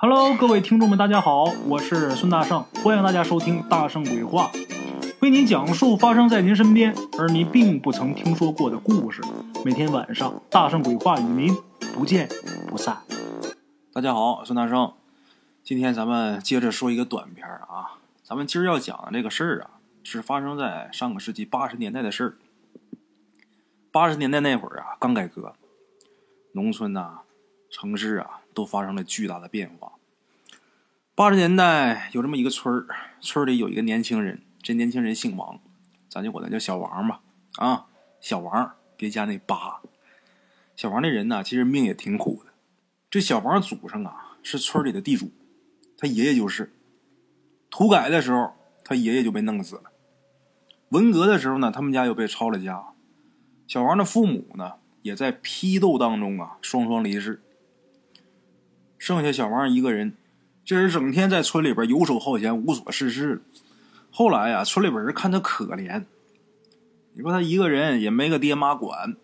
Hello，各位听众们，大家好，我是孙大圣，欢迎大家收听《大圣鬼话》，为您讲述发生在您身边而您并不曾听说过的故事。每天晚上，《大圣鬼话》与您不见不散。大家好，孙大圣，今天咱们接着说一个短片啊。咱们今儿要讲的这个事儿啊，是发生在上个世纪八十年代的事儿。八十年代那会儿啊，刚改革，农村呐、城市啊，都发生了巨大的变化。八十年代有这么一个村儿，村里有一个年轻人，这年轻人姓王，咱就管他叫小王吧。啊，小王，别加那八。小王这人呢，其实命也挺苦的。这小王祖上啊，是村里的地主，他爷爷就是。土改的时候，他爷爷就被弄死了。文革的时候呢，他们家又被抄了家。小王的父母呢，也在批斗当中啊，双双离世。剩下小王一个人，这人整天在村里边游手好闲，无所事事。后来呀、村里边人看他可怜，你说他一个人也没个爹妈管，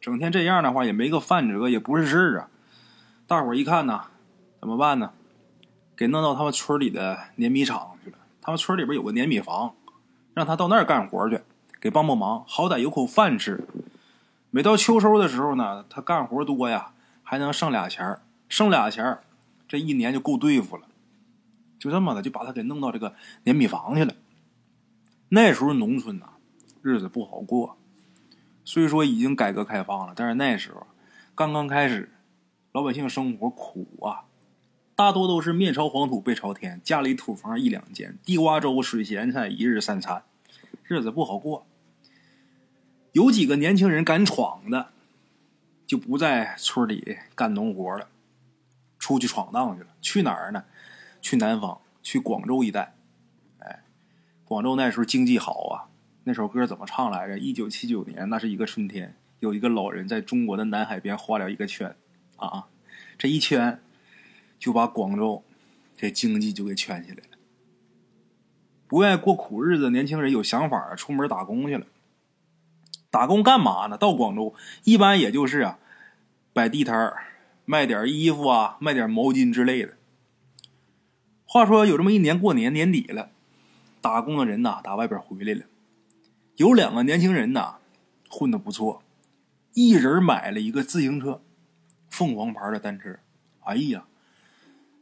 整天这样的话也没个饭辙，也不是事儿啊。大伙一看呢，怎么办呢？给弄到他们村里的碾米厂去了。他们村里边有个碾米房，让他到那儿干活去，给帮帮忙，好歹有口饭吃。每到秋收的时候呢，他干活多呀，还能剩俩钱儿，剩俩钱，这一年就够对付了。就这么的，就把他给弄到这个碾米房去了。那时候农村呐、日子不好过。虽说已经改革开放了，但是那时候刚刚开始，老百姓生活苦啊。大多都是面朝黄土背朝天，家里土房一两间，地瓜粥、水咸菜一日三餐，日子不好过。有几个年轻人敢闯的，就不在村里干农活了，出去闯荡去了。去哪儿呢？去南方，去广州一带。哎，广州那时候经济好啊。那首歌怎么唱来着？一九七九年，那是一个春天，有一个老人在中国的南海边画了一个圈，啊，这一圈。就把广州这经济就给圈起来了。不愿意过苦日子年轻人有想法，出门打工去了。打工干嘛呢？到广州一般也就是啊，摆地摊儿，卖点衣服啊，卖点毛巾之类的。话说有这么一年过年年底了，打工的人呐打外边回来了，有两个年轻人呐混的不错，一人买了一个自行车，凤凰牌的单车。哎呀！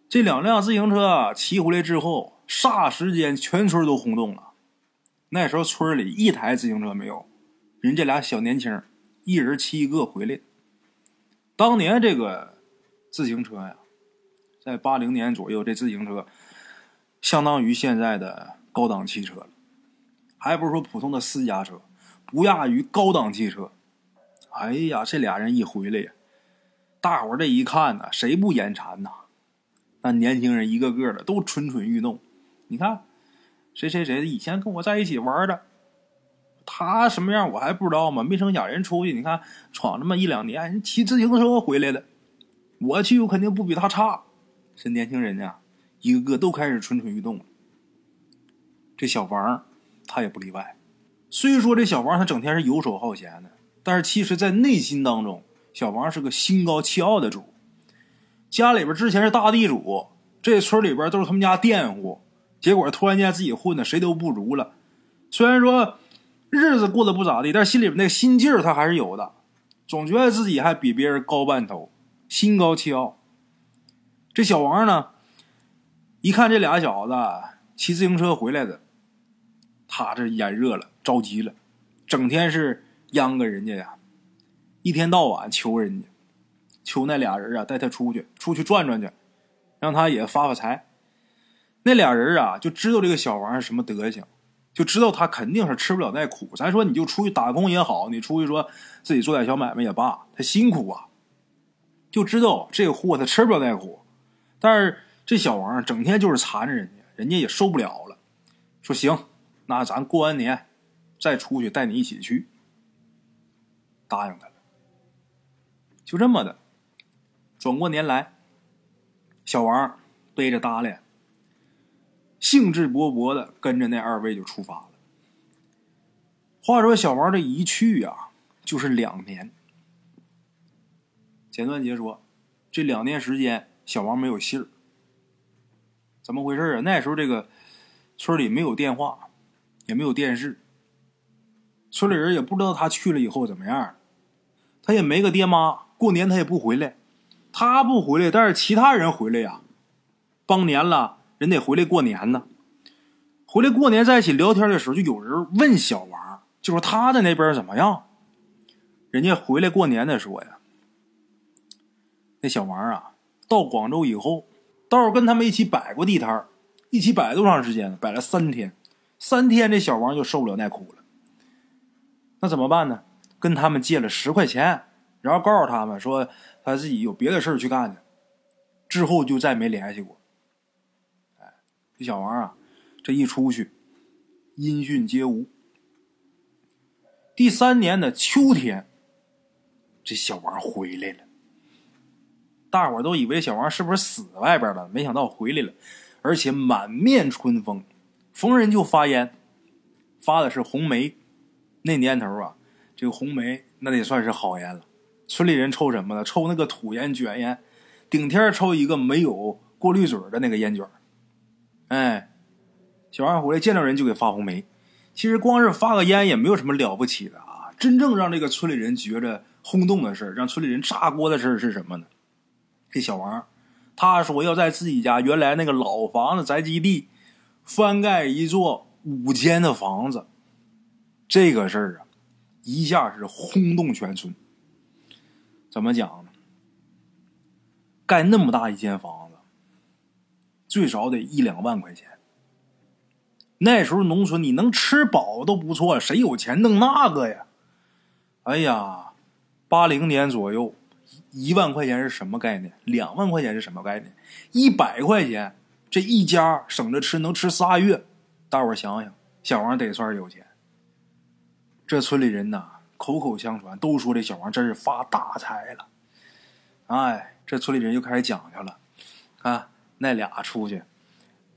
这两辆自行车骑回来之后，霎时间全村都轰动了。那时候村里一台自行车没有，人这俩小年轻一人骑一个回来。当年这个自行车呀，在八零年左右，这自行车相当于现在的高档汽车，还不是说普通的私家车，不亚于高档汽车。哎呀，这俩人一回来呀，大伙这一看呢，谁不眼馋呐？那年轻人一个个的都蠢蠢欲动。你看，谁谁谁以前跟我在一起玩的，他什么样我还不知道吗？没成想人出去，你看闯这么一两年，人骑自行车回来的，我去我肯定不比他差。这年轻人呢，一个个都开始蠢蠢欲动了。这小王他也不例外。虽说这小王他整天是游手好闲的，但是其实在内心当中，小王是个心高气傲的主。家里边之前是大地主，这村里边都是他们家佃户，结果突然间自己混的谁都不如了。虽然说日子过得不咋地，但是心里边那个心劲儿他还是有的，总觉得自己还比别人高半头，心高气傲。这小王呢，一看这俩小子骑自行车回来的，他这眼热了，着急了，整天是央个人家呀，一天到晚求人家。求那俩人啊，带他出去，出去转转去，让他也发发财。那俩人啊，就知道这个小王是什么德行，就知道他肯定是吃不了那苦。咱说，你就出去打工也好，你出去说自己做点小买卖也罢，他辛苦啊，就知道这个货他吃不了那苦。但是这小王整天就是缠着人家，人家也受不了了，说行，那咱过完年再出去带你一起去，答应他了。就这么的。转过年来，小王背着搭链，兴致勃勃的跟着那二位就出发了。话说小王这一去啊，就是两年。简短截说，这两年时间，小王没有信儿，怎么回事啊？那时候这个村里没有电话，也没有电视，村里人也不知道他去了以后怎么样。他也没个爹妈，过年他也不回来。他不回来，但是其他人回来呀。帮年了，人得回来过年呢。回来过年在一起聊天的时候，就有人问小王，就说他在那边怎么样？人家回来过年的说呀，那小王啊，到广州以后，倒是跟他们一起摆过地摊一起摆多长时间呢？摆了三天，三天这小王就受不了那苦了。那怎么办呢？跟他们借了十块钱，然后告诉他们说他自己有别的事去干去，之后就再没联系过。这小王啊，这一出去，音讯皆无。第三年的秋天，这小王回来了。大伙都以为小王是不是死外边了？没想到回来了，而且满面春风，逢人就发烟，发的是红梅。那年头啊，这个红梅那得算是好烟了。村里人抽什么呢？抽那个土烟卷烟，顶天抽一个没有过滤嘴的那个烟卷。哎，小王回来见着人就给发红梅。其实光是发个烟也没有什么了不起的啊。真正让这个村里人觉着轰动的事让村里人炸锅的事是什么呢？这小王，他说要在自己家原来那个老房子宅基地翻盖一座五间的房子。这个事儿啊，一下是轰动全村。怎么讲呢？盖那么大一间房子，最少得一两万块钱。那时候农村你能吃饱都不错，谁有钱弄那个呀？哎呀，八零年左右。一万块钱是什么概念？两万块钱是什么概念？一百块钱，这一家省着吃能吃仨月。大伙想想，小王得算是有钱。这村里人呐，口口相传都说这小王真是发大财了。哎，这村里人就开始讲究了。啊，那俩出去，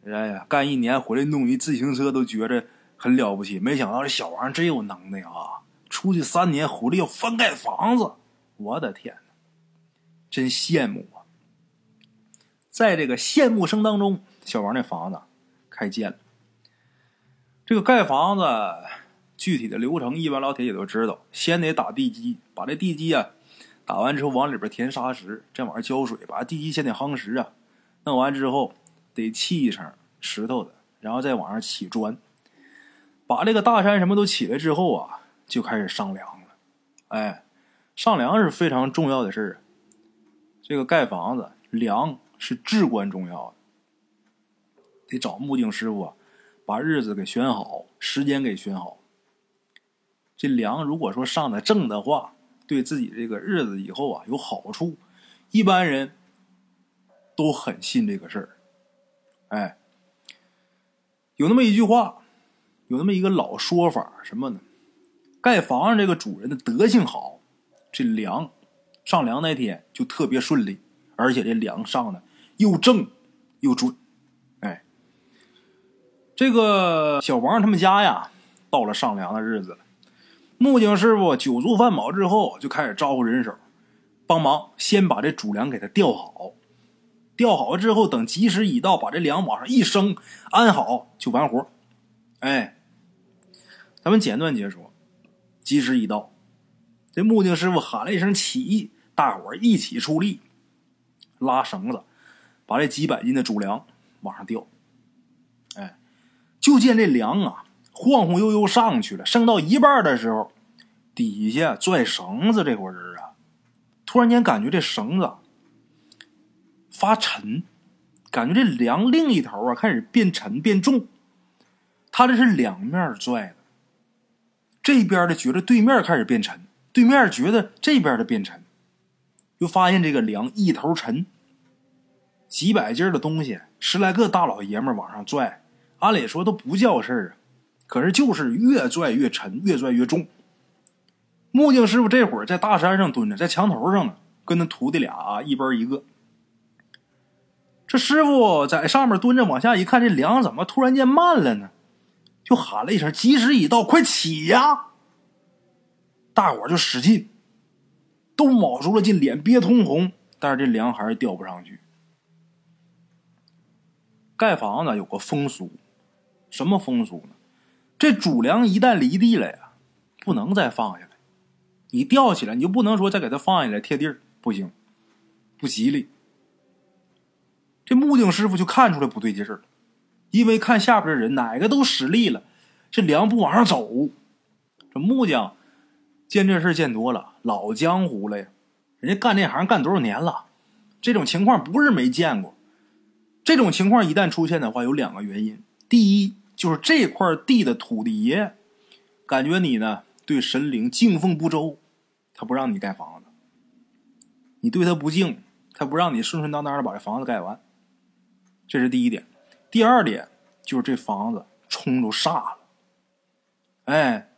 哎呀，干一年回来弄一自行车都觉着很了不起。没想到这小王真有能耐啊！出去三年回来要翻盖房子，我的天哪！真羡慕啊！在这个羡慕声当中，小王那房子开建了。这个盖房子具体的流程，一般老铁也都知道，先得打地基，把这地基啊打完之后，往里边填沙石，再往上浇水，把地基先得夯实啊。弄完之后，得砌一层石头的，然后再往上起砖。把这个大山什么都起来之后啊，就开始上梁了。哎，上梁是非常重要的事儿。这个盖房子梁是至关重要的，得找木匠师傅啊，把日子给选好，时间给选好。这梁如果说上的正的话，对自己这个日子以后啊有好处，一般人都很信这个事儿。哎，有那么一句话，有那么一个老说法，什么呢？盖房子这个主人的德性好，这梁。上梁那天就特别顺利，而且这梁上的又正又准。哎，这个小王他们家呀，到了上梁的日子了。木匠师傅酒足饭饱之后，就开始招呼人手帮忙，先把这主梁给他吊好。吊好了之后，等吉时已到，把这梁往上一升，安好就完活。哎，咱们简短解说，吉时已到，这木匠师傅喊了一声“起”。大伙儿一起出力，拉绳子，把这几百斤的主梁往上吊。哎，就见这梁啊，晃晃悠悠上去了。升到一半的时候，底下拽绳子这伙人啊，突然间感觉这绳子发沉，感觉这梁另一头啊开始变沉变重。他这是两面拽的，这边的觉得对面开始变沉，对面觉得这边的变沉。就发现这个梁一头沉，几百斤的东西，十来个大老爷们往上拽，按理说都不叫事儿啊，可是就是越拽越沉，越拽越重。木匠师傅这会儿在大山上蹲着，在墙头上呢，跟那徒弟俩啊一边一个。这师傅在上面蹲着，往下一看，这梁怎么突然间慢了呢？就喊了一声：“吉时已到，快起呀！”大伙就使劲。都卯足了劲，脸憋通红，但是这梁还是吊不上去。盖房子有个风俗，什么风俗呢？这主梁一旦离地了呀，不能再放下来。你吊起来，你就不能说再给它放下来贴地儿，不行，不吉利。这木匠师傅就看出来不对劲儿了，因为看下边的人哪个都使力了，这梁不往上走。这木匠见这事见多了，老江湖了呀，人家干这行干多少年了，这种情况不是没见过。这种情况一旦出现的话，有两个原因：第一，就是这块地的土地爷感觉你呢对神灵敬奉不周，他不让你盖房子；你对他不敬，他不让你顺顺当当的把这房子盖完。这是第一点。第二点就是这房子冲着煞了。哎，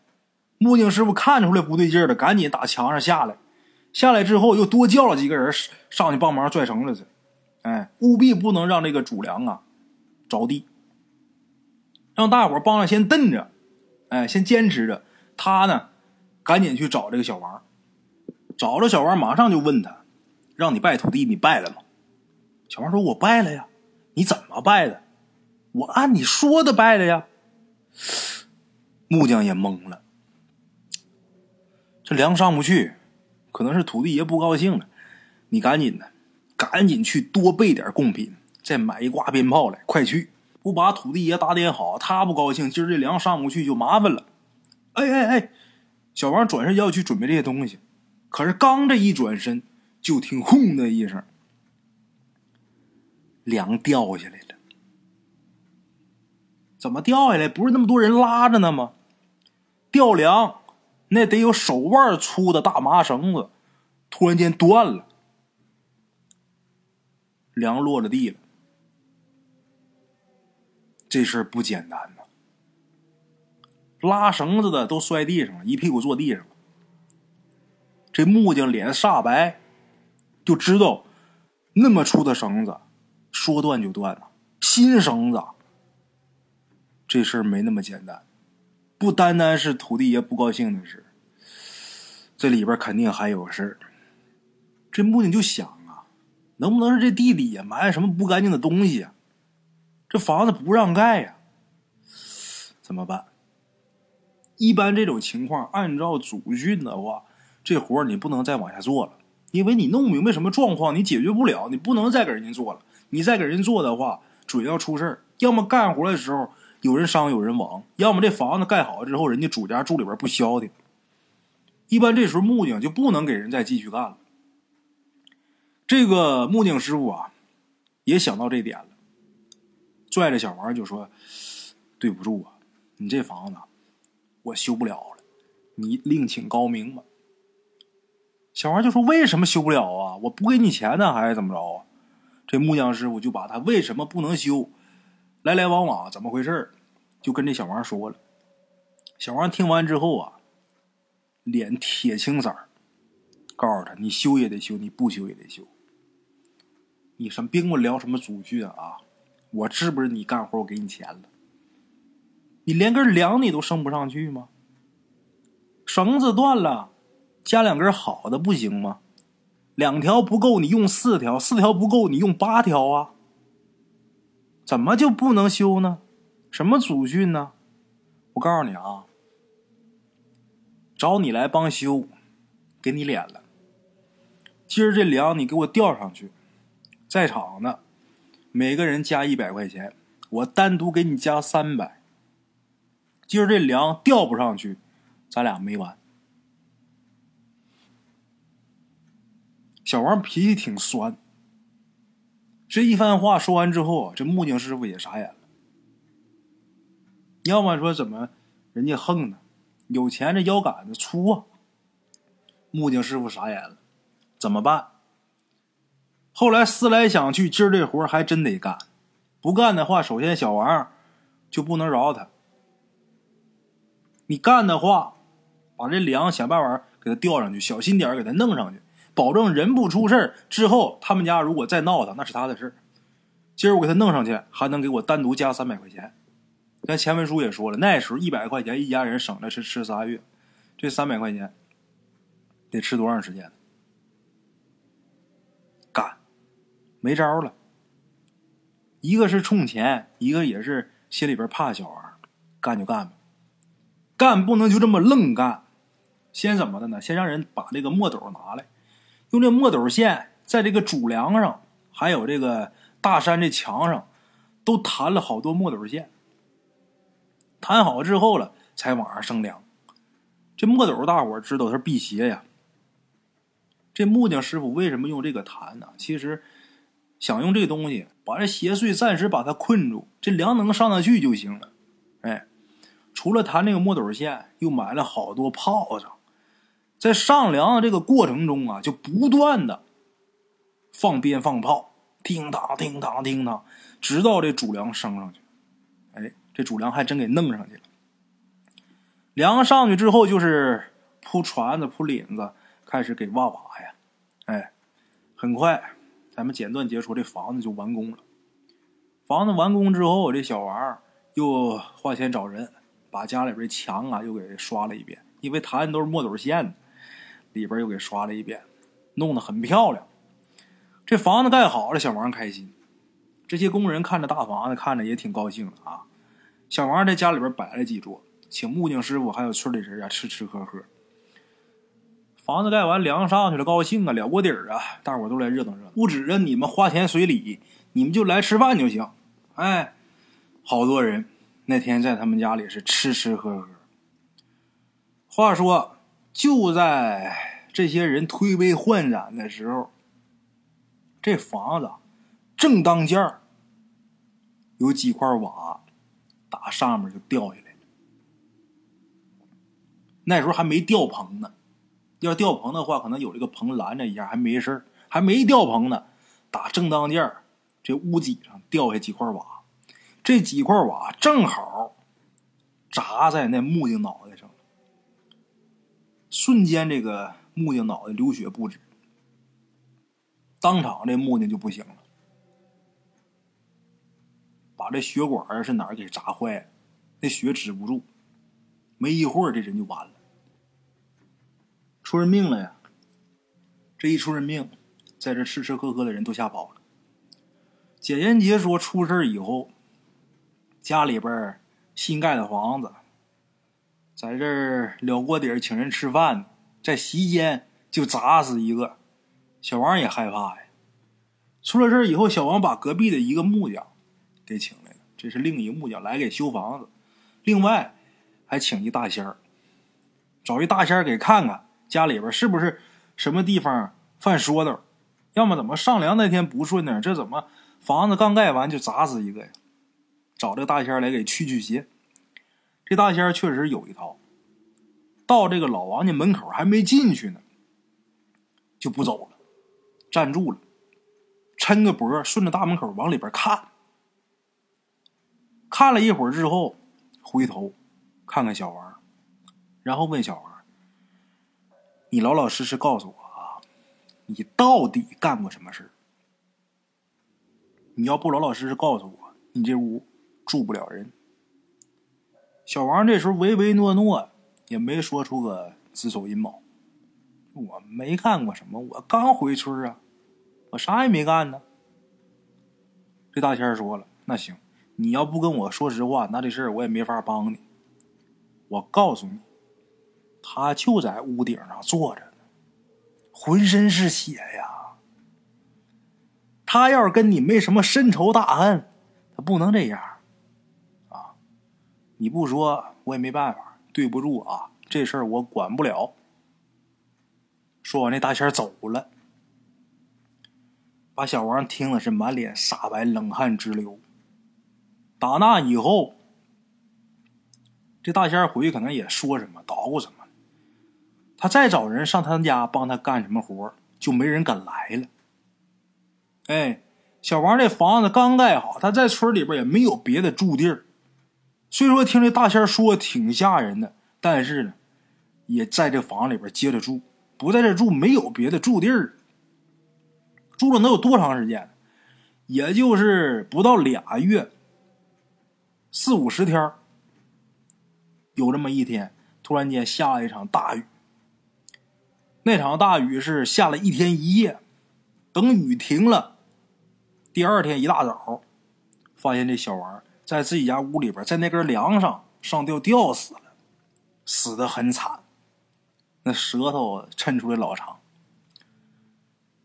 木匠师傅看出来不对劲了，赶紧打墙上下来。下来之后又多叫了几个人上去帮忙拽绳子去。哎，务必不能让这个主梁啊着地，让大伙帮着先蹬着，哎，先坚持着。他呢，赶紧去找这个小王，找着小王，马上就问他：“让你拜土地，你拜了吗？”小王说：“我拜了呀。”“你怎么拜的？”“我按你说的拜的呀。”木匠也懵了，这梁上不去，可能是土地爷不高兴了。你赶紧的。赶紧去多备点贡品，再买一挂鞭炮来，快去！不把土地爷打点好，他不高兴，今儿这粮上不去就麻烦了。哎哎哎！小王转身要去准备这些东西，可是刚这一转身，就听“轰”的一声，梁掉下来了。怎么掉下来？不是那么多人拉着呢吗？吊梁那得有手腕粗的大麻绳子，突然间断了。梁落了地了，这事儿不简单呐！拉绳子的都摔地上了，一屁股坐地上了。这木匠脸煞白，就知道那么粗的绳子说断就断了，新绳子。这事儿没那么简单，不单单是土地爷不高兴的事，这里边肯定还有事儿。这木匠就想啊。能不能是这地底下埋什么不干净的东西啊？这房子不让盖呀？怎么办？一般这种情况，按照祖训的话，这活你不能再往下做了，因为你弄明白什么状况，你解决不了，你不能再给人家做了。你再给人做的话，准要出事儿。要么干活的时候有人伤有人亡，要么这房子盖好之后，人家主家住里边不消停。一般这时候木匠就不能给人再继续干了。这个木匠师傅啊，也想到这点了，拽着小王就说：“对不住啊，你这房子我修不了了，你另请高明吧。”小王就说：“为什么修不了啊？我不给你钱呢，还是怎么着啊？”这木匠师傅就把他为什么不能修，来来往往怎么回事就跟这小王说了。小王听完之后啊，脸铁青色儿，告诉他：“你修也得修，你不修也得修。”你什么别跟我聊什么祖训啊！我是不是你干活我给你钱了？你连根梁你都升不上去吗？绳子断了，加两根好的不行吗？两条不够，你用四条；四条不够，你用八条啊！怎么就不能修呢？什么祖训呢？我告诉你啊，找你来帮修，给你脸了。今儿这梁你给我吊上去。在场的每个人加一百块钱，我单独给你加三百。今儿这粮吊不上去，咱俩没完。小王脾气挺酸，这一番话说完之后，这木匠师傅也傻眼了。要么说怎么人家横呢？有钱这腰杆子粗啊！木匠师傅傻眼了，怎么办？后来思来想去，今儿这活还真得干。不干的话，首先小王就不能饶他。你干的话，把这梁想办法给他吊上去，小心点给他弄上去，保证人不出事儿之后，他们家如果再闹腾，那是他的事儿今儿我给他弄上去，还能给我单独加三百块钱。咱前文书也说了，那时候一百块钱一家人省着吃吃仨月，这三百块钱得吃多长时间？干没招了，一个是冲钱，一个也是心里边怕小王，干就干吧，干不能就这么愣干。先怎么的呢？先让人把这个墨斗拿来，用这墨斗线在这个主梁上，还有这个大山这墙上，都弹了好多墨斗线。弹好之后了，才往上升梁。这墨斗大伙知道是辟邪呀。这木匠师傅为什么用这个弹呢？其实想用这东西把这邪祟暂时把它困住，这梁能上得去就行了。哎，除了弹那个墨斗线，又买了好多炮仗，在上梁的这个过程中啊，就不断的放鞭放炮，叮当叮当叮当，直到这主梁升上去。哎，这主梁还真给弄上去了。梁上去之后，就是铺船子、铺檩子，开始给挖瓦呀。哎，很快，咱们简短结束，这房子就完工了。房子完工之后，这小王又花钱找人，把家里边墙啊又给刷了一遍，因为弹的都是墨斗线的，里边又给刷了一遍，弄得很漂亮。这房子盖好了，小王开心。这些工人看着大房子，看着也挺高兴的啊。小王在家里边摆了几桌，请木匠师傅还有村里人啊吃吃喝喝。房子盖完，梁上去了，高兴啊，了锅底儿啊！大伙都来热闹热闹，不指着你们花钱随礼，你们就来吃饭就行。哎，好多人那天在他们家里是吃吃喝喝。话说，就在这些人推杯换盏的时候，这房子正当间儿有几块瓦打上面就掉下来了。那时候还没吊棚呢。要吊棚的话，可能有这个棚拦着一下，还没事还没吊棚呢。打正当间这屋脊上掉下几块瓦，这几块瓦正好砸在那木匠脑袋上，瞬间这个木匠脑袋流血不止，当场这木匠就不行了，把这血管是哪儿给砸坏了，那血止不住，没一会儿这人就完了。出人命了呀！这一出人命，在这吃吃喝喝的人都吓跑了。简言杰说，出事以后，家里边新盖的房子，在这儿了锅底儿请人吃饭，在席间就砸死一个。小王也害怕呀。出了事以后，小王把隔壁的一个木匠给请来了，这是另一木匠来给修房子，另外还请一大仙儿，找一大仙儿给看看。家里边是不是什么地方犯说道？要么怎么上梁那天不顺呢？这怎么房子刚盖完就砸死一个呀？找这大仙来给驱驱邪。这大仙确实有一套。到这个老王家门口还没进去呢，就不走了，站住了，抻个脖，顺着大门口往里边看。看了一会儿之后，回头看看小王，然后问小王。你老老实实告诉我啊，你到底干过什么事你要不老老实实告诉我，你这屋住不了人。小王这时候唯唯诺诺，也没说出个自首阴谋。我没干过什么，我刚回村啊，我啥也没干呢。这大仙说了，那行，你要不跟我说实话，那这事儿我也没法帮你。我告诉你。他就在屋顶上坐着呢，浑身是血呀。他要是跟你没什么深仇大恨，他不能这样！你不说我也没办法，对不住啊，这事儿我管不了。说完，那大仙走了，把小王听的是满脸煞白，冷汗直流。打那以后，这大仙回去可能也说什么捣鼓什么。他再找人上他家帮他干什么活就没人敢来了。哎，小王这房子刚盖好，他在村里边也没有别的住地儿。虽说听这大仙说挺吓人的，但是呢，也在这房里边接着住，不在这住没有别的住地儿。住了能有多长时间？也就是不到俩月，四五十天。有这么一天，突然间下了一场大雨。那场大雨是下了一天一夜，等雨停了，第二天一大早，发现这小王在自己家屋里边，在那根梁上上吊吊死了，死的很惨，那舌头抻出来老长。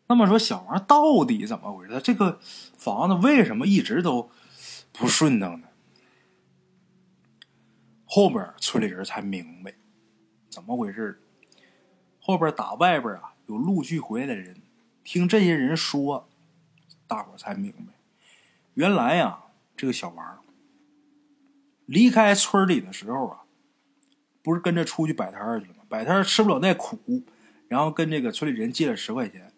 那么说，小王到底怎么回事？这个房子为什么一直都不顺当呢？后边村里人才明白怎么回事。后边打外边啊，有陆续回来的人，听这些人说，大伙才明白，原来呀，这个小王离开村里的时候啊，不是跟着出去摆摊去了吗？摆摊吃不了那苦，然后跟这个村里人借了十块钱。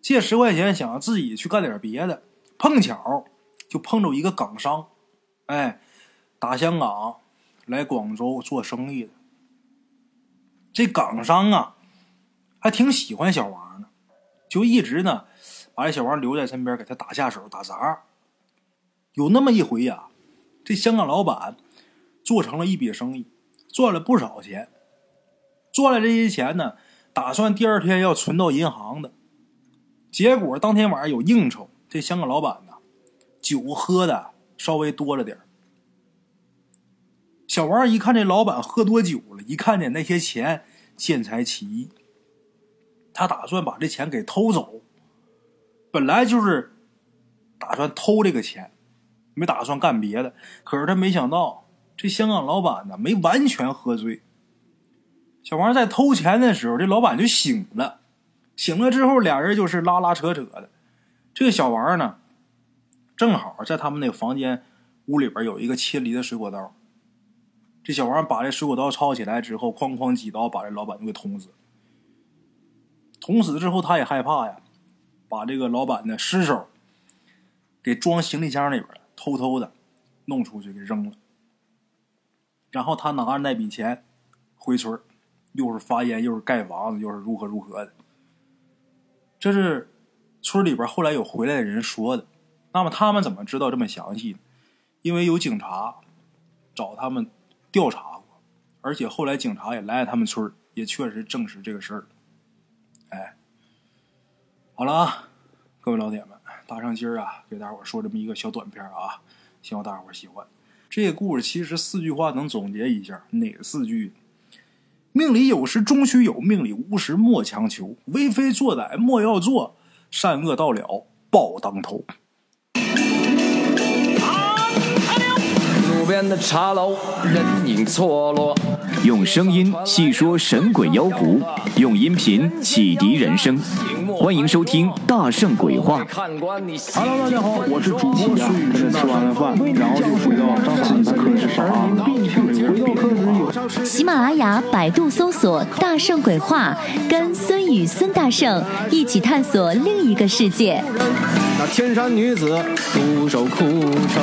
借十块钱，想要自己去干点别的，碰巧就碰着一个港商，哎，打香港来广州做生意的。这港商啊，还挺喜欢小王的，就一直呢把这小王留在身边，给他打下手、打杂。有那么一回呀，这香港老板做成了一笔生意，赚了不少钱。赚了这些钱呢，打算第二天要存到银行的。结果当天晚上有应酬，这香港老板呢，酒喝的稍微多了点小王一看这老板喝多酒了，一看见那些钱，见财起意，他打算把这钱给偷走。本来就是打算偷这个钱，没打算干别的。可是他没想到，这香港老板呢没完全喝醉。小王在偷钱的时候，这老板就醒了。醒了之后，俩人就是拉拉扯扯的。这个小王呢，正好在他们那个房间屋里边有一个切梨的水果刀。这小王把这水果刀抄起来之后，哐哐几刀把这老板就给捅死。捅死之后，他也害怕呀，把这个老板的尸首给装行李箱里边偷偷的弄出去给扔了。然后他拿着那笔钱回村又是发烟，又是盖房子，又是如何如何的。这是村里边后来有回来的人说的，那么他们怎么知道这么详细呢？因为有警察找他们调查过，而且后来警察也来了他们村也确实证实这个事儿。哎，好了啊，各位老铁们，大上今儿啊给大伙说这么一个小短片啊，希望大伙喜欢。这个故事其实四句话能总结一下，哪四句？命里有时终须有，命里无时莫强求。为非作歹莫要做，善恶到了报当头。路边的茶楼，人影错落。用声音细说神鬼妖狐，用音频启迪人生。欢迎收听《大圣鬼话》。Hello，大家好，我是主播孙宇。吃完了饭，然后就回到自己的课室上，并且回到课室有。喜马拉雅、百度搜索“大圣鬼话”，跟孙宇、孙大圣一起探索另一个世界。那天山女子独守空城，